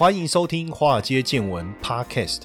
欢迎收听《华尔街见闻》Podcast。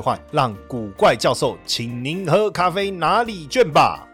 换让古怪教授请您喝咖啡拿礼券吧。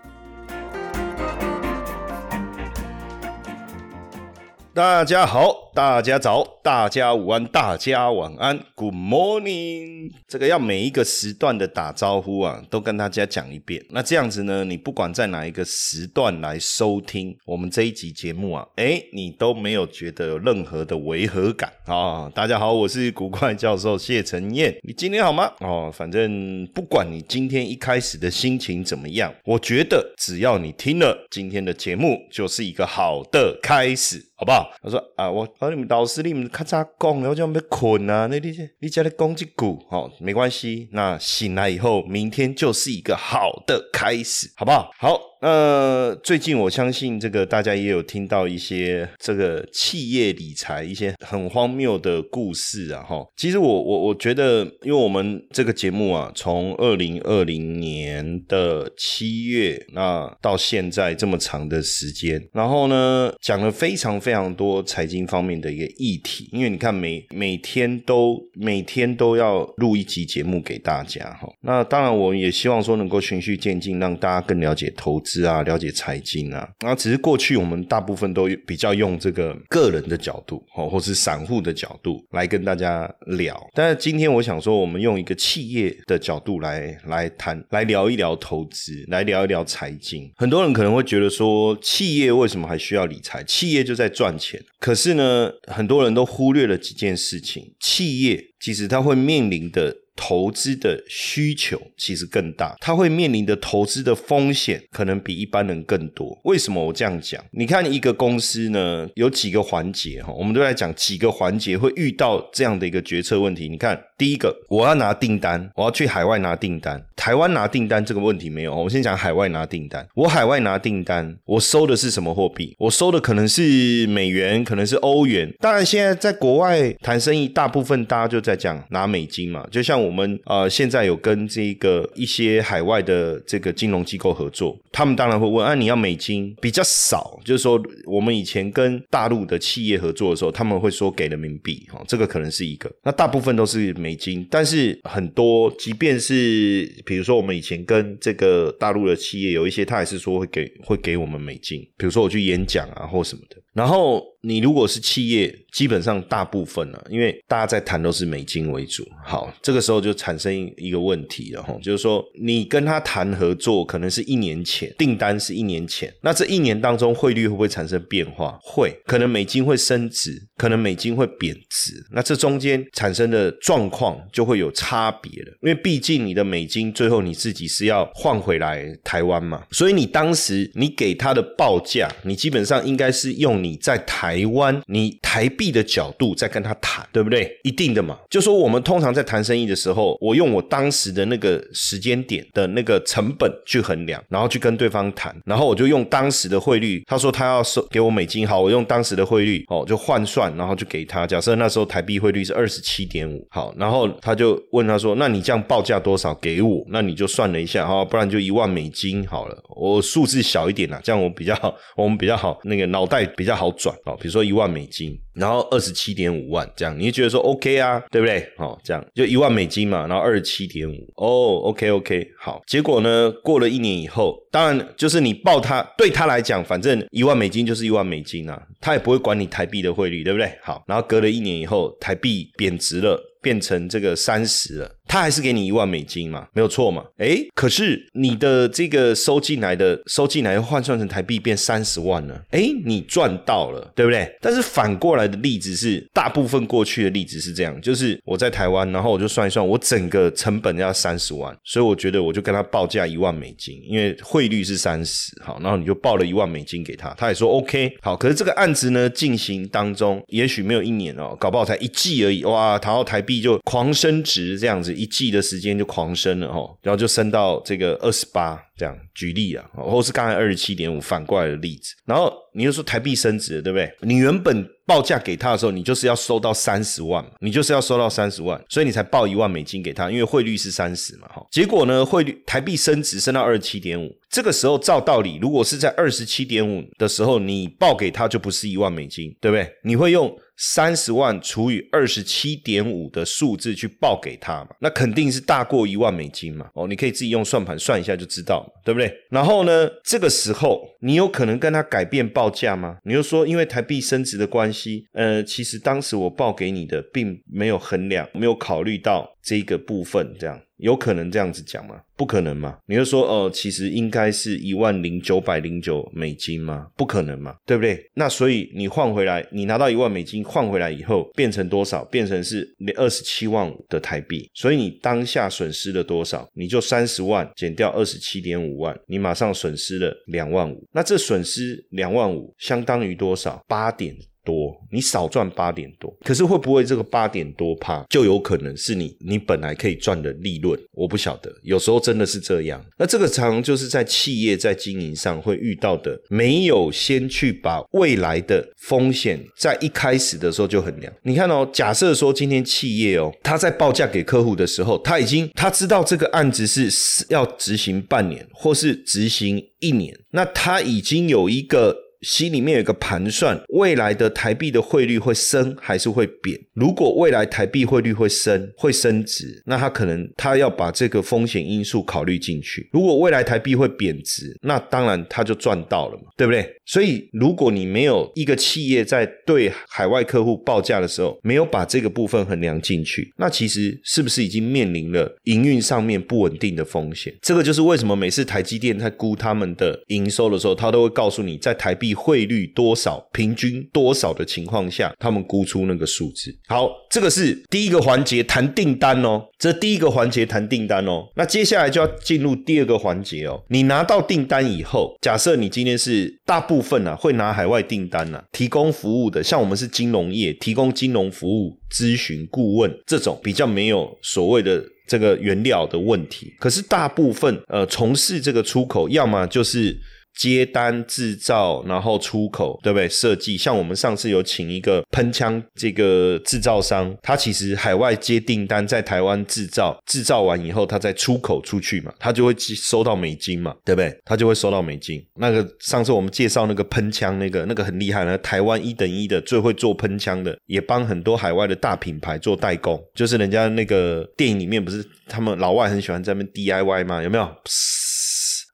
大家好。大家早，大家午安，大家晚安，Good morning。这个要每一个时段的打招呼啊，都跟大家讲一遍。那这样子呢，你不管在哪一个时段来收听我们这一集节目啊，哎，你都没有觉得有任何的违和感啊。大家好，我是古怪教授谢承彦，你今天好吗？哦，反正不管你今天一开始的心情怎么样，我觉得只要你听了今天的节目，就是一个好的开始。好不好？他说啊，我和你们老师，你们咔嚓讲，然后就要被困啊。那你你家的攻击股，好，没关系。那醒来以后，明天就是一个好的开始，好不好？好。呃，最近我相信这个大家也有听到一些这个企业理财一些很荒谬的故事啊，哈。其实我我我觉得，因为我们这个节目啊，从二零二零年的七月那到现在这么长的时间，然后呢讲了非常非常多财经方面的一个议题。因为你看每每天都每天都要录一集节目给大家，哈。那当然我们也希望说能够循序渐进，让大家更了解投资。是啊，了解财经啊，那只是过去我们大部分都比较用这个个人的角度哦，或是散户的角度来跟大家聊。但是今天我想说，我们用一个企业的角度来来谈，来聊一聊投资，来聊一聊财经。很多人可能会觉得说，企业为什么还需要理财？企业就在赚钱。可是呢，很多人都忽略了几件事情。企业其实它会面临的。投资的需求其实更大，它会面临的投资的风险可能比一般人更多。为什么我这样讲？你看一个公司呢，有几个环节哈，我们都在讲几个环节会遇到这样的一个决策问题。你看，第一个，我要拿订单，我要去海外拿订单，台湾拿订单这个问题没有。我先讲海外拿订单，我海外拿订单，我收的是什么货币？我收的可能是美元，可能是欧元。当然，现在在国外谈生意，大部分大家就在讲拿美金嘛，就像。我们呃现在有跟这个一些海外的这个金融机构合作，他们当然会问啊，你要美金比较少，就是说我们以前跟大陆的企业合作的时候，他们会说给人民币，哈，这个可能是一个。那大部分都是美金，但是很多即便是比如说我们以前跟这个大陆的企业有一些，他还是说会给会给我们美金，比如说我去演讲啊或什么的，然后。你如果是企业，基本上大部分呢，因为大家在谈都是美金为主。好，这个时候就产生一个问题了哈，就是说你跟他谈合作，可能是一年前订单是一年前，那这一年当中汇率会不会产生变化？会，可能美金会升值，可能美金会贬值，那这中间产生的状况就会有差别了。因为毕竟你的美金最后你自己是要换回来台湾嘛，所以你当时你给他的报价，你基本上应该是用你在台。湾，你台币的角度在跟他谈，对不对？一定的嘛。就说我们通常在谈生意的时候，我用我当时的那个时间点的那个成本去衡量，然后去跟对方谈，然后我就用当时的汇率。他说他要收给我美金，好，我用当时的汇率哦，就换算，然后就给他。假设那时候台币汇率是二十七点五，好，然后他就问他说：“那你这样报价多少给我？”那你就算了一下哈，不然就一万美金好了。我数字小一点啦，这样我比较好，我们比较好，那个脑袋比较好转哦。比如说一万美金，然后二十七点五万，这样你就觉得说 OK 啊，对不对？好，这样就一万美金嘛，然后二十七点五，哦，OK OK，好。结果呢，过了一年以后，当然就是你报他，对他来讲，反正一万美金就是一万美金啊，他也不会管你台币的汇率，对不对？好，然后隔了一年以后，台币贬值了。变成这个三十了，他还是给你一万美金嘛，没有错嘛？诶，可是你的这个收进来的收进来换算成台币变三十万了，诶，你赚到了，对不对？但是反过来的例子是，大部分过去的例子是这样，就是我在台湾，然后我就算一算，我整个成本要三十万，所以我觉得我就跟他报价一万美金，因为汇率是三十，好，然后你就报了一万美金给他，他也说 OK，好，可是这个案子呢进行当中，也许没有一年哦，搞不好才一季而已，哇，然后台币就狂升值，这样子一季的时间就狂升了哦，然后就升到这个二十八。这样举例啊，或是刚才二十七点五反过来的例子，然后你就说台币升值，对不对？你原本报价给他的时候，你就是要收到三十万嘛，你就是要收到三十万，所以你才报一万美金给他，因为汇率是三十嘛，哈。结果呢，汇率台币升值升到二十七点五，这个时候照道理，如果是在二十七点五的时候，你报给他就不是一万美金，对不对？你会用。三十万除以二十七点五的数字去报给他嘛？那肯定是大过一万美金嘛？哦，你可以自己用算盘算一下就知道嘛，对不对？然后呢，这个时候你有可能跟他改变报价吗？你又说因为台币升值的关系，呃，其实当时我报给你的并没有衡量，没有考虑到这个部分，这样。有可能这样子讲吗？不可能嘛？你就说哦，其实应该是一万零九百零九美金吗？不可能嘛？对不对？那所以你换回来，你拿到一万美金换回来以后，变成多少？变成是二十七万五的台币。所以你当下损失了多少？你就三十万减掉二十七点五万，你马上损失了两万五。那这损失两万五相当于多少？八点。多，你少赚八点多，可是会不会这个八点多趴就有可能是你你本来可以赚的利润？我不晓得，有时候真的是这样。那这个常就是在企业在经营上会遇到的，没有先去把未来的风险在一开始的时候就衡量。你看哦，假设说今天企业哦，他在报价给客户的时候，他已经他知道这个案子是要执行半年或是执行一年，那他已经有一个。心里面有个盘算，未来的台币的汇率会升还是会贬？如果未来台币汇率会升，会升值，那他可能他要把这个风险因素考虑进去。如果未来台币会贬值，那当然他就赚到了嘛，对不对？所以如果你没有一个企业在对海外客户报价的时候，没有把这个部分衡量进去，那其实是不是已经面临了营运上面不稳定的风险？这个就是为什么每次台积电在估他们的营收的时候，他都会告诉你在台币。汇率多少，平均多少的情况下，他们估出那个数字。好，这个是第一个环节谈订单哦，这第一个环节谈订单哦。那接下来就要进入第二个环节哦。你拿到订单以后，假设你今天是大部分啊会拿海外订单啊，提供服务的，像我们是金融业，提供金融服务、咨询、顾问这种比较没有所谓的这个原料的问题。可是大部分呃从事这个出口，要么就是。接单制造，然后出口，对不对？设计，像我们上次有请一个喷枪这个制造商，他其实海外接订单，在台湾制造，制造完以后，他再出口出去嘛，他就会收到美金嘛，对不对？他就会收到美金。那个上次我们介绍那个喷枪，那个那个很厉害，那台湾一等一的最会做喷枪的，也帮很多海外的大品牌做代工，就是人家那个电影里面不是他们老外很喜欢在那边 DIY 吗？有没有？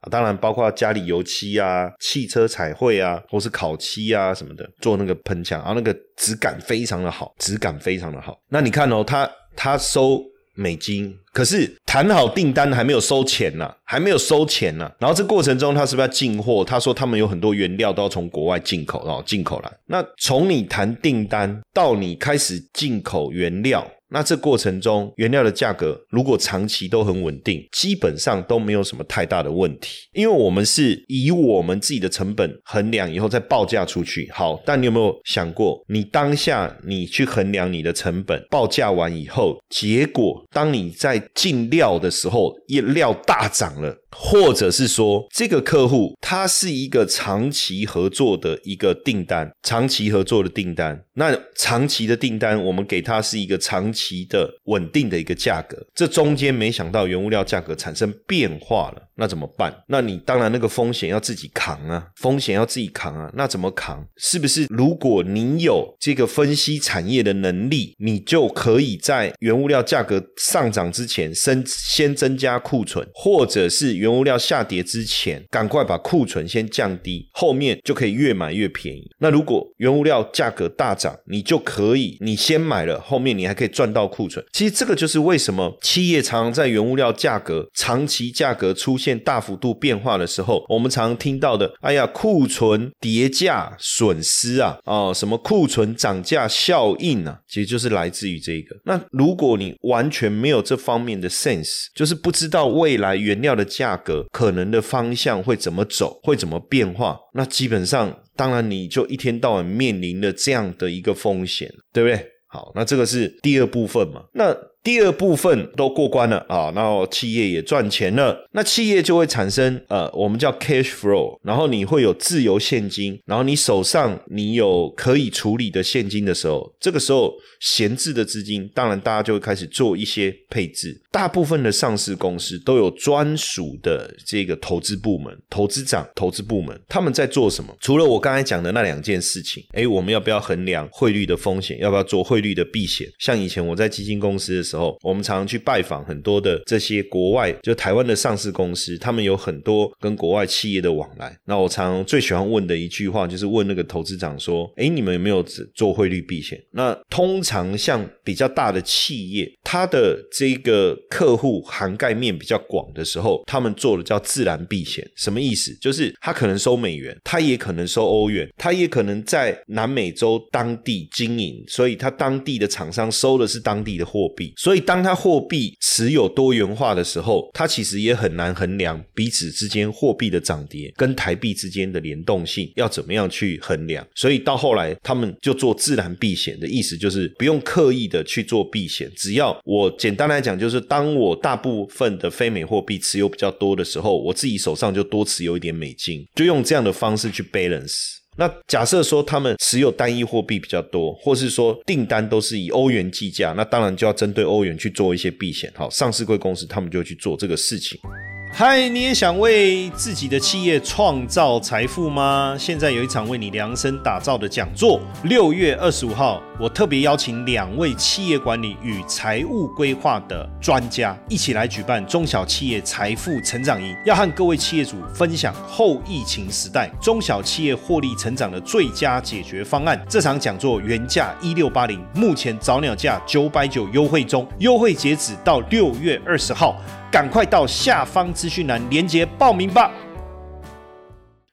啊，当然包括家里油漆啊、汽车彩绘啊，或是烤漆啊什么的，做那个喷枪，然后那个质感非常的好，质感非常的好。那你看哦，他他收美金，可是谈好订单还没有收钱呢，还没有收钱呢。然后这过程中他是不是要进货？他说他们有很多原料都要从国外进口，然后进口来。那从你谈订单到你开始进口原料。那这过程中，原料的价格如果长期都很稳定，基本上都没有什么太大的问题，因为我们是以我们自己的成本衡量以后再报价出去。好，但你有没有想过，你当下你去衡量你的成本，报价完以后，结果当你在进料的时候，一料大涨了。或者是说，这个客户他是一个长期合作的一个订单，长期合作的订单，那长期的订单，我们给他是一个长期的稳定的一个价格，这中间没想到原物料价格产生变化了。那怎么办？那你当然那个风险要自己扛啊，风险要自己扛啊，那怎么扛？是不是如果你有这个分析产业的能力，你就可以在原物料价格上涨之前，先先增加库存，或者是原物料下跌之前，赶快把库存先降低，后面就可以越买越便宜。那如果原物料价格大涨，你就可以你先买了，后面你还可以赚到库存。其实这个就是为什么企业常常在原物料价格长期价格出现大幅度变化的时候，我们常常听到的，哎呀，库存叠价损失啊，哦，什么库存涨价效应啊，其实就是来自于这个。那如果你完全没有这方面的 sense，就是不知道未来原料的价格可能的方向会怎么走，会怎么变化，那基本上，当然你就一天到晚面临了这样的一个风险，对不对？好，那这个是第二部分嘛？那。第二部分都过关了啊，然后企业也赚钱了，那企业就会产生呃，我们叫 cash flow，然后你会有自由现金，然后你手上你有可以处理的现金的时候，这个时候闲置的资金，当然大家就会开始做一些配置。大部分的上市公司都有专属的这个投资部门、投资长、投资部门，他们在做什么？除了我刚才讲的那两件事情，诶，我们要不要衡量汇率的风险？要不要做汇率的避险？像以前我在基金公司，时候我们常常去拜访很多的这些国外，就台湾的上市公司，他们有很多跟国外企业的往来。那我常最喜欢问的一句话，就是问那个投资长说：“哎，你们有没有做汇率避险？”那通常像比较大的企业，它的这个客户涵盖面比较广的时候，他们做的叫自然避险。什么意思？就是他可能收美元，他也可能收欧元，他也可能在南美洲当地经营，所以他当地的厂商收的是当地的货币，所以当它货币持有多元化的时候，它其实也很难衡量彼此之间货币的涨跌跟台币之间的联动性要怎么样去衡量。所以到后来，他们就做自然避险的意思，就是不用刻意的去做避险，只要我简单来讲，就是当我大部分的非美货币持有比较多的时候，我自己手上就多持有一点美金，就用这样的方式去 balance。那假设说他们持有单一货币比较多，或是说订单都是以欧元计价，那当然就要针对欧元去做一些避险。好，上市贵公司他们就去做这个事情。嗨，你也想为自己的企业创造财富吗？现在有一场为你量身打造的讲座，六月二十五号，我特别邀请两位企业管理与财务规划的专家一起来举办中小企业财富成长营，要和各位企业主分享后疫情时代中小企业获利成长的最佳解决方案。这场讲座原价一六八零，目前早鸟价九百九优惠中，优惠截止到六月二十号。赶快到下方资讯栏连接报名吧。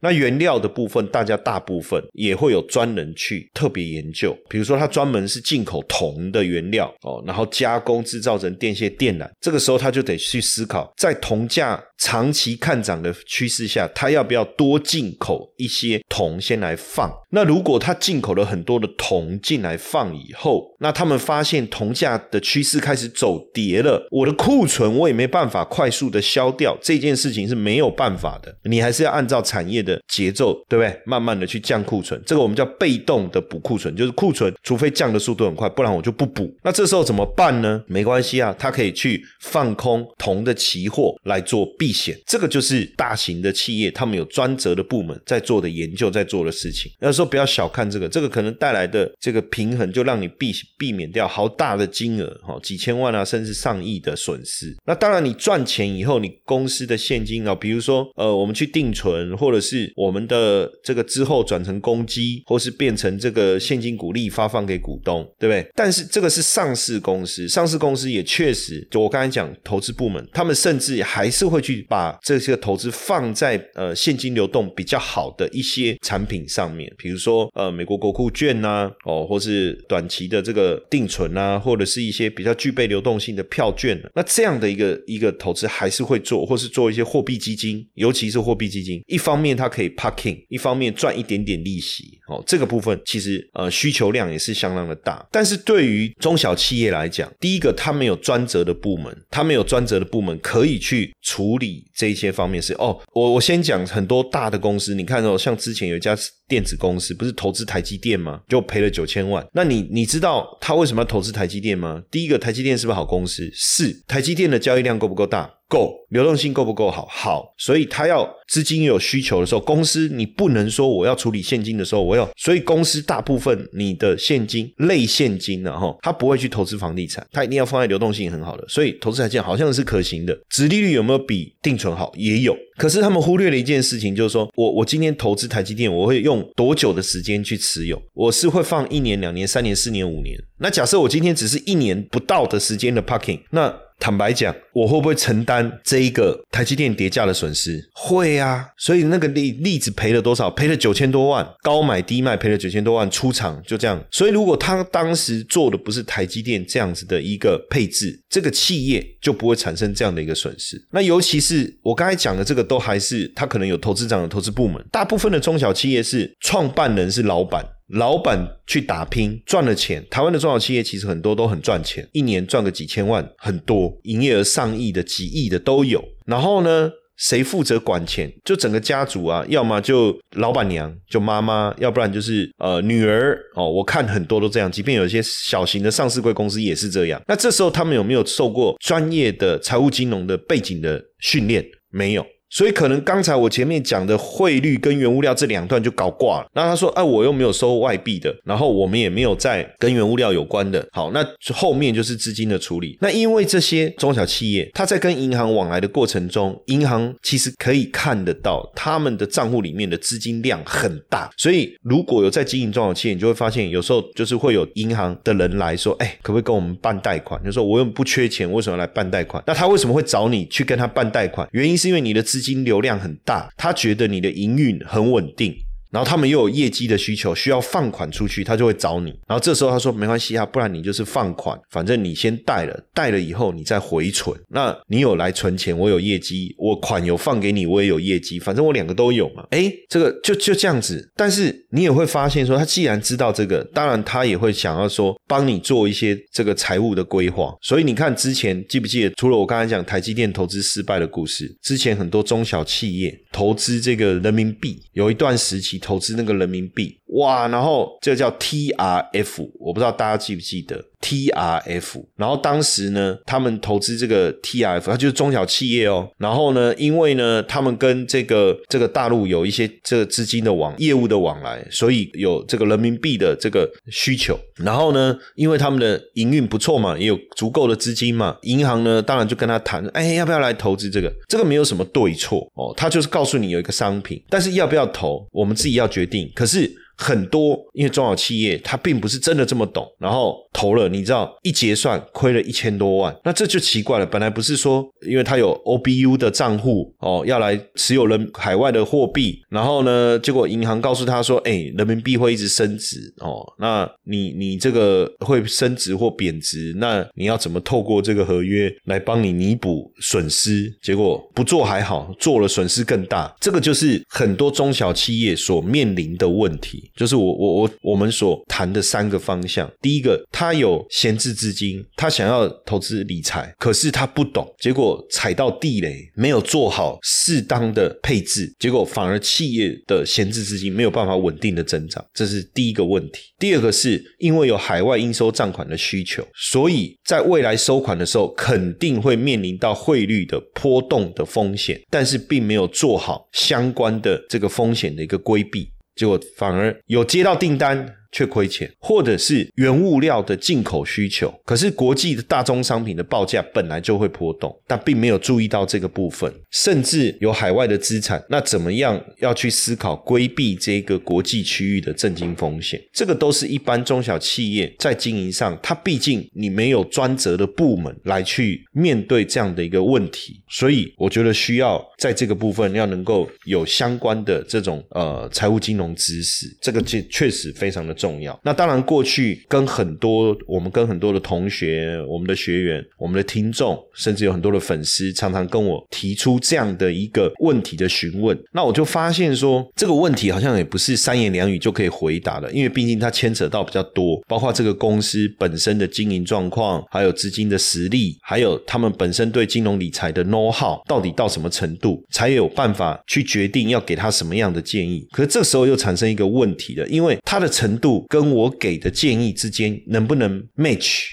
那原料的部分，大家大部分也会有专人去特别研究，比如说他专门是进口铜的原料哦，然后加工制造成电线电缆，这个时候他就得去思考，在铜价。长期看涨的趋势下，他要不要多进口一些铜先来放？那如果他进口了很多的铜进来放以后，那他们发现铜价的趋势开始走跌了，我的库存我也没办法快速的消掉，这件事情是没有办法的。你还是要按照产业的节奏，对不对？慢慢的去降库存，这个我们叫被动的补库存，就是库存除非降的速度很快，不然我就不补。那这时候怎么办呢？没关系啊，他可以去放空铜的期货来做避。险，这个就是大型的企业，他们有专责的部门在做的研究，在做的事情。要是时候不要小看这个，这个可能带来的这个平衡，就让你避避免掉好大的金额，哈，几千万啊，甚至上亿的损失。那当然，你赚钱以后，你公司的现金啊，比如说，呃，我们去定存，或者是我们的这个之后转成公积，或是变成这个现金股利发放给股东，对不对？但是这个是上市公司，上市公司也确实，就我刚才讲，投资部门，他们甚至还是会去。把这些投资放在呃现金流动比较好的一些产品上面，比如说呃美国国库券呐，哦，或是短期的这个定存啊，或者是一些比较具备流动性的票券。那这样的一个一个投资还是会做，或是做一些货币基金，尤其是货币基金，一方面它可以 parking，一方面赚一点点利息。哦，这个部分其实呃需求量也是相当的大。但是对于中小企业来讲，第一个它没有专责的部门，它没有专责的部门可以去处理。这一些方面是哦，我我先讲很多大的公司，你看哦，像之前有一家电子公司，不是投资台积电吗？就赔了九千万。那你你知道他为什么要投资台积电吗？第一个，台积电是不是好公司？是。台积电的交易量够不够大？够，流动性够不够好？好，所以他要资金有需求的时候，公司你不能说我要处理现金的时候，我要，所以公司大部分你的现金类现金然后他不会去投资房地产，他一定要放在流动性很好的，所以投资台积电好像是可行的，殖利率有没有比定存好？也有，可是他们忽略了一件事情，就是说我我今天投资台积电，我会用多久的时间去持有？我是会放一年、两年、三年、四年、五年。那假设我今天只是一年不到的时间的 parking，那坦白讲，我会不会承担这一个台积电跌价的损失？会啊，所以那个例例子赔了多少？赔了九千多万，高买低卖赔了九千多万，出场就这样。所以如果他当时做的不是台积电这样子的一个配置，这个企业就不会产生这样的一个损失。那尤其是我刚才讲的这个，都还是他可能有投资长的投资部门，大部分的中小企业是创办人是老板。老板去打拼赚了钱，台湾的中小企业其实很多都很赚钱，一年赚个几千万，很多营业额上亿的、几亿的都有。然后呢，谁负责管钱？就整个家族啊，要么就老板娘，就妈妈，要不然就是呃女儿哦。我看很多都这样，即便有一些小型的上市贵公司也是这样。那这时候他们有没有受过专业的财务金融的背景的训练？没有。所以可能刚才我前面讲的汇率跟原物料这两段就搞挂了。那他说：“哎，我又没有收外币的，然后我们也没有在跟原物料有关的。好，那后面就是资金的处理。那因为这些中小企业，他在跟银行往来的过程中，银行其实可以看得到他们的账户里面的资金量很大。所以如果有在经营中小企业，你就会发现有时候就是会有银行的人来说：，哎，可不可以跟我们办贷款？就说我又不缺钱，为什么来办贷款？那他为什么会找你去跟他办贷款？原因是因为你的资资金流量很大，他觉得你的营运很稳定。然后他们又有业绩的需求，需要放款出去，他就会找你。然后这时候他说没关系啊，不然你就是放款，反正你先贷了，贷了以后你再回存。那你有来存钱，我有业绩，我款有放给你，我也有业绩，反正我两个都有嘛。哎，这个就就这样子。但是你也会发现说，他既然知道这个，当然他也会想要说帮你做一些这个财务的规划。所以你看之前记不记得，除了我刚才讲台积电投资失败的故事，之前很多中小企业投资这个人民币，有一段时期。投资那个人民币，哇！然后这个叫 TRF，我不知道大家记不记得。TRF，然后当时呢，他们投资这个 TRF，它就是中小企业哦。然后呢，因为呢，他们跟这个这个大陆有一些这个资金的往业务的往来，所以有这个人民币的这个需求。然后呢，因为他们的营运不错嘛，也有足够的资金嘛，银行呢，当然就跟他谈，哎，要不要来投资这个？这个没有什么对错哦，他就是告诉你有一个商品，但是要不要投，我们自己要决定。可是。很多因为中小企业他并不是真的这么懂，然后投了，你知道一结算亏了一千多万，那这就奇怪了。本来不是说因为他有 OBU 的账户哦，要来持有人海外的货币，然后呢，结果银行告诉他说，哎，人民币会一直升值哦，那你你这个会升值或贬值，那你要怎么透过这个合约来帮你弥补损失？结果不做还好，做了损失更大。这个就是很多中小企业所面临的问题。就是我我我我们所谈的三个方向，第一个他，他有闲置资金，他想要投资理财，可是他不懂，结果踩到地雷，没有做好适当的配置，结果反而企业的闲置资金没有办法稳定的增长，这是第一个问题。第二个是因为有海外应收账款的需求，所以在未来收款的时候肯定会面临到汇率的波动的风险，但是并没有做好相关的这个风险的一个规避。结果反而有接到订单。却亏钱，或者是原物料的进口需求，可是国际的大宗商品的报价本来就会波动，但并没有注意到这个部分，甚至有海外的资产，那怎么样要去思考规避这个国际区域的震惊风险？这个都是一般中小企业在经营上，它毕竟你没有专责的部门来去面对这样的一个问题，所以我觉得需要在这个部分要能够有相关的这种呃财务金融知识，这个确确实非常的。重要。那当然，过去跟很多我们跟很多的同学、我们的学员、我们的听众，甚至有很多的粉丝，常常跟我提出这样的一个问题的询问。那我就发现说，这个问题好像也不是三言两语就可以回答的，因为毕竟它牵扯到比较多，包括这个公司本身的经营状况，还有资金的实力，还有他们本身对金融理财的 know how 到底到什么程度，才有办法去决定要给他什么样的建议。可是这时候又产生一个问题了，因为他的程度。跟我给的建议之间能不能 match？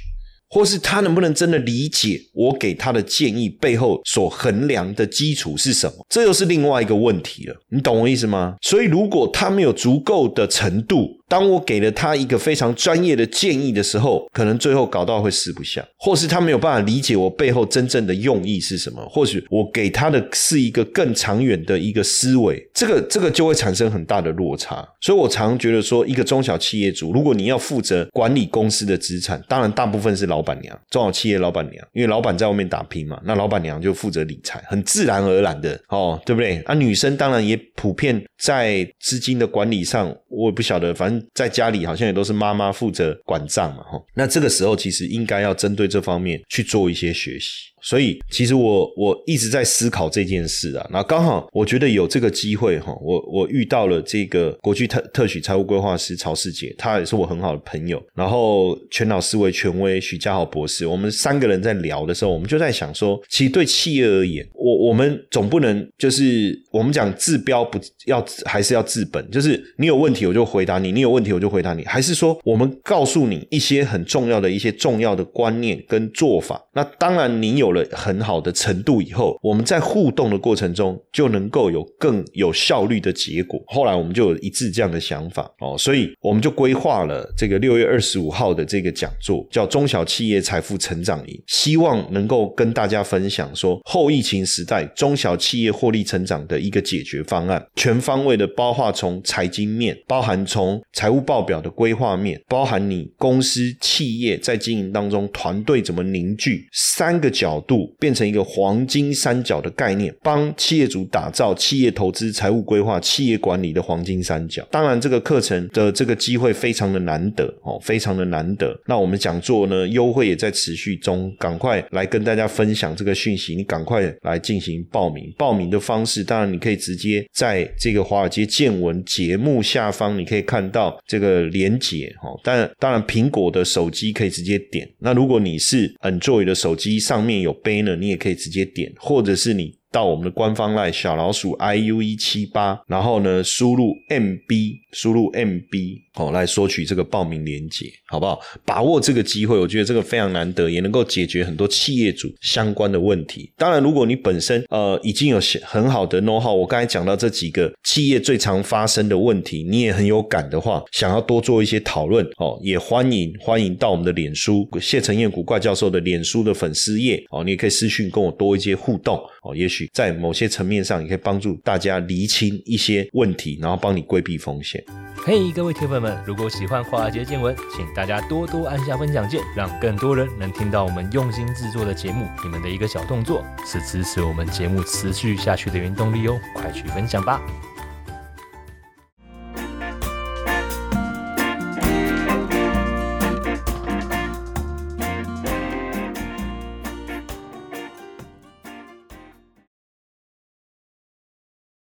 或是他能不能真的理解我给他的建议背后所衡量的基础是什么？这又是另外一个问题了。你懂我意思吗？所以如果他没有足够的程度，当我给了他一个非常专业的建议的时候，可能最后搞到会四不像，或是他没有办法理解我背后真正的用意是什么，或许我给他的是一个更长远的一个思维，这个这个就会产生很大的落差。所以我常觉得说，一个中小企业主，如果你要负责管理公司的资产，当然大部分是老板娘，中小企业老板娘，因为老板在外面打拼嘛，那老板娘就负责理财，很自然而然的哦，对不对？啊，女生当然也普遍在资金的管理上，我也不晓得，反正在家里好像也都是妈妈负责管账嘛，哈。那这个时候其实应该要针对这方面去做一些学习。所以，其实我我一直在思考这件事啊。那刚好，我觉得有这个机会哈，我我遇到了这个国际特特许财务规划师曹世杰，他也是我很好的朋友。然后，全脑思维权威许家豪博士，我们三个人在聊的时候，我们就在想说，其实对企业而言，我我们总不能就是我们讲治标不要还是要治本，就是你有问题我就回答你，你有问题我就回答你，还是说我们告诉你一些很重要的一些重要的观念跟做法？那当然，你有。了很好的程度以后，我们在互动的过程中就能够有更有效率的结果。后来我们就有一致这样的想法哦，所以我们就规划了这个六月二十五号的这个讲座，叫中小企业财富成长营，希望能够跟大家分享说后疫情时代中小企业获利成长的一个解决方案，全方位的包括从财经面，包含从财务报表的规划面，包含你公司企业在经营当中团队怎么凝聚三个角。度变成一个黄金三角的概念，帮企业主打造企业投资、财务规划、企业管理的黄金三角。当然，这个课程的这个机会非常的难得哦，非常的难得。那我们讲座呢，优惠也在持续中，赶快来跟大家分享这个讯息。你赶快来进行报名，报名的方式当然你可以直接在这个华尔街见闻节目下方，你可以看到这个连结哦。但当然，苹果的手机可以直接点。那如果你是 Android 的手机，上面有。杯呢，你也可以直接点，或者是你到我们的官方赖小老鼠 i u 一七八，然后呢输入 m b，输入 m b。哦，来索取这个报名链接，好不好？把握这个机会，我觉得这个非常难得，也能够解决很多企业主相关的问题。当然，如果你本身呃已经有很好的 know how，我刚才讲到这几个企业最常发生的问题，你也很有感的话，想要多做一些讨论哦，也欢迎欢迎到我们的脸书谢承彦古怪教授的脸书的粉丝页哦，你也可以私讯跟我多一些互动哦，也许在某些层面上，也可以帮助大家厘清一些问题，然后帮你规避风险。嘿，各位铁粉们，如果喜欢华尔街见闻，请大家多多按下分享键，让更多人能听到我们用心制作的节目。你们的一个小动作，是支持我们节目持续下去的原动力哦，快去分享吧！